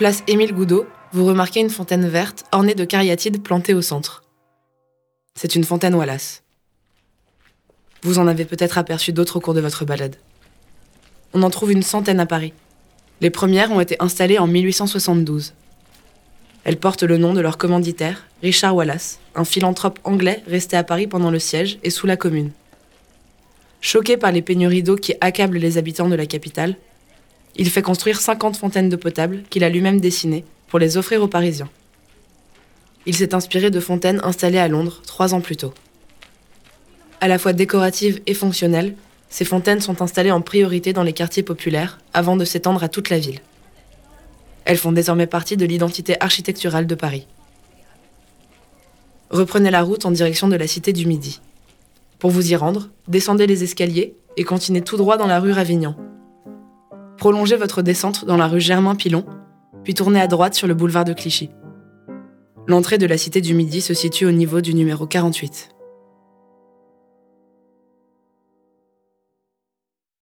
Place Émile Goudot, vous remarquez une fontaine verte ornée de cariatides plantées au centre. C'est une fontaine Wallace. Vous en avez peut-être aperçu d'autres au cours de votre balade. On en trouve une centaine à Paris. Les premières ont été installées en 1872. Elles portent le nom de leur commanditaire, Richard Wallace, un philanthrope anglais resté à Paris pendant le siège et sous la Commune. Choqué par les pénuries d'eau qui accablent les habitants de la capitale, il fait construire 50 fontaines d'eau potable qu'il a lui-même dessinées pour les offrir aux Parisiens. Il s'est inspiré de fontaines installées à Londres trois ans plus tôt. À la fois décoratives et fonctionnelles, ces fontaines sont installées en priorité dans les quartiers populaires avant de s'étendre à toute la ville. Elles font désormais partie de l'identité architecturale de Paris. Reprenez la route en direction de la Cité du Midi. Pour vous y rendre, descendez les escaliers et continuez tout droit dans la rue Ravignan. Prolongez votre descente dans la rue Germain-Pilon, puis tournez à droite sur le boulevard de Clichy. L'entrée de la Cité du Midi se situe au niveau du numéro 48.